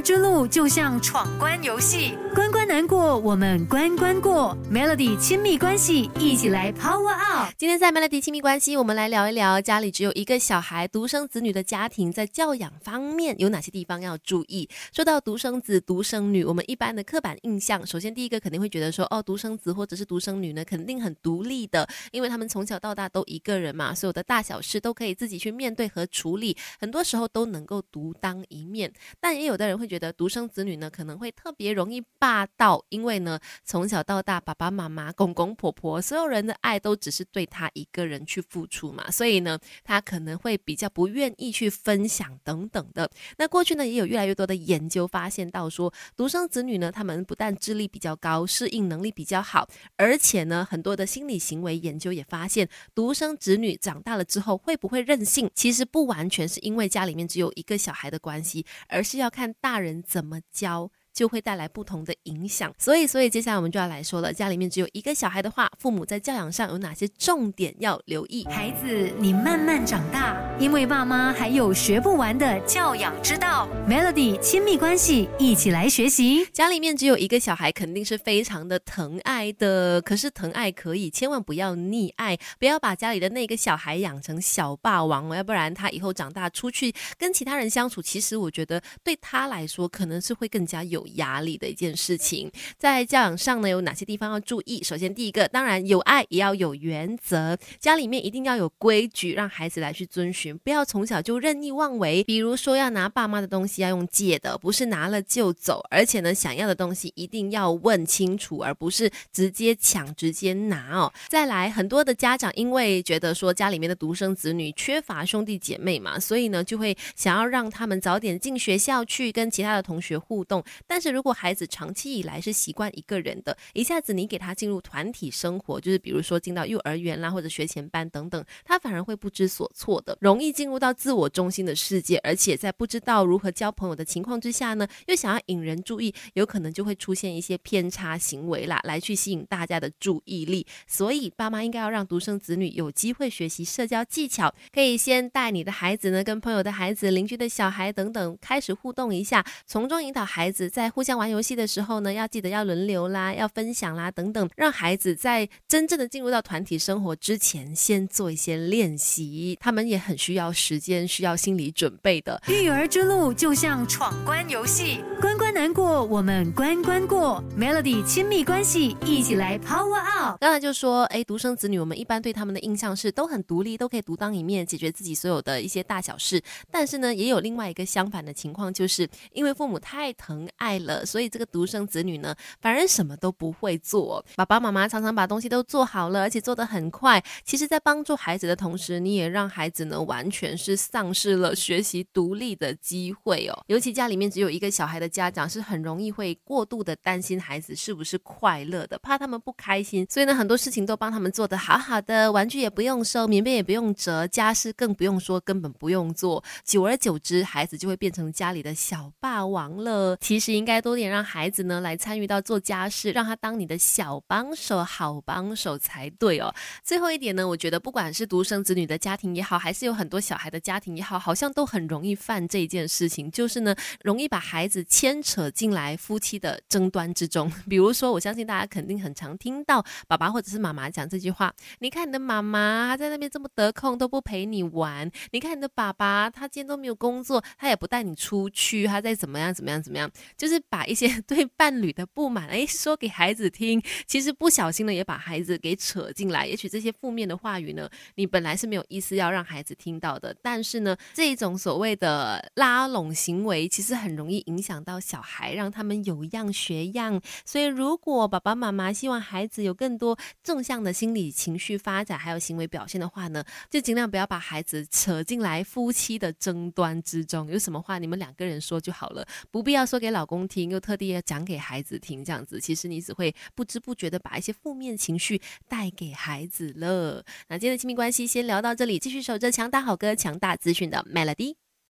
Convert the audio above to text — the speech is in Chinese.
之路就像闯关游戏，关关难过，我们关关过。Melody 亲密关系，一起来 Power Up。今天在 Melody 亲密关系，我们来聊一聊家里只有一个小孩、独生子女的家庭，在教养方面有哪些地方要注意。说到独生子、独生女，我们一般的刻板印象，首先第一个肯定会觉得说，哦，独生子或者是独生女呢，肯定很独立的，因为他们从小到大都一个人嘛，所有的大小事都可以自己去面对和处理，很多时候都能够独当一面。但也有的人会觉得独生子女呢可能会特别容易霸道，因为呢从小到大爸爸妈妈、公公婆婆所有人的爱都只是对他一个人去付出嘛，所以呢他可能会比较不愿意去分享等等的。那过去呢也有越来越多的研究发现到说，独生子女呢他们不但智力比较高，适应能力比较好，而且呢很多的心理行为研究也发现，独生子女长大了之后会不会任性，其实不完全是因为家里面只有一个小孩的关系，而是要看大大人怎么教。就会带来不同的影响，所以，所以接下来我们就要来说了。家里面只有一个小孩的话，父母在教养上有哪些重点要留意？孩子，你慢慢长大，因为爸妈还有学不完的教养之道。Melody 亲密关系，一起来学习。家里面只有一个小孩，肯定是非常的疼爱的。可是疼爱可以，千万不要溺爱，不要把家里的那个小孩养成小霸王哦，要不然他以后长大出去跟其他人相处，其实我觉得对他来说可能是会更加有。压力的一件事情，在教养上呢，有哪些地方要注意？首先，第一个，当然有爱，也要有原则，家里面一定要有规矩，让孩子来去遵循，不要从小就任意妄为。比如说，要拿爸妈的东西要用借的，不是拿了就走，而且呢，想要的东西一定要问清楚，而不是直接抢、直接拿哦。再来，很多的家长因为觉得说家里面的独生子女缺乏兄弟姐妹嘛，所以呢，就会想要让他们早点进学校去跟其他的同学互动，但但是如果孩子长期以来是习惯一个人的，一下子你给他进入团体生活，就是比如说进到幼儿园啦或者学前班等等，他反而会不知所措的，容易进入到自我中心的世界，而且在不知道如何交朋友的情况之下呢，又想要引人注意，有可能就会出现一些偏差行为啦，来去吸引大家的注意力。所以爸妈应该要让独生子女有机会学习社交技巧，可以先带你的孩子呢跟朋友的孩子、邻居的小孩等等开始互动一下，从中引导孩子在。互相玩游戏的时候呢，要记得要轮流啦，要分享啦，等等，让孩子在真正的进入到团体生活之前，先做一些练习。他们也很需要时间，需要心理准备的。育儿之路就像闯关游戏，关关难过，我们关关过。Melody 亲密关系，一起来 Power Up。刚才就说，哎，独生子女，我们一般对他们的印象是都很独立，都可以独当一面，解决自己所有的一些大小事。但是呢，也有另外一个相反的情况，就是因为父母太疼爱。了，所以这个独生子女呢，反而什么都不会做。爸爸妈妈常常把东西都做好了，而且做得很快。其实，在帮助孩子的同时，你也让孩子呢，完全是丧失了学习独立的机会哦。尤其家里面只有一个小孩的家长，是很容易会过度的担心孩子是不是快乐的，怕他们不开心，所以呢，很多事情都帮他们做得好好的，玩具也不用收，棉被也不用折，家事更不用说，根本不用做。久而久之，孩子就会变成家里的小霸王了。其实应。该多点让孩子呢来参与到做家事，让他当你的小帮手、好帮手才对哦。最后一点呢，我觉得不管是独生子女的家庭也好，还是有很多小孩的家庭也好，好像都很容易犯这件事情，就是呢容易把孩子牵扯进来夫妻的争端之中。比如说，我相信大家肯定很常听到爸爸或者是妈妈讲这句话：“你看你的妈妈她在那边这么得空都不陪你玩，你看你的爸爸他今天都没有工作，他也不带你出去，他在怎么样怎么样怎么样，就就是。”把一些 对伴侣的不满哎说给孩子听，其实不小心呢也把孩子给扯进来。也许这些负面的话语呢，你本来是没有意思要让孩子听到的，但是呢，这种所谓的拉拢行为，其实很容易影响到小孩，让他们有样学样。所以，如果爸爸妈妈希望孩子有更多正向的心理情绪发展，还有行为表现的话呢，就尽量不要把孩子扯进来夫妻的争端之中。有什么话你们两个人说就好了，不必要说给老公公。听又特地要讲给孩子听，这样子其实你只会不知不觉的把一些负面情绪带给孩子了。那今天的亲密关系先聊到这里，继续守着强大好歌、强大资讯的 Melody。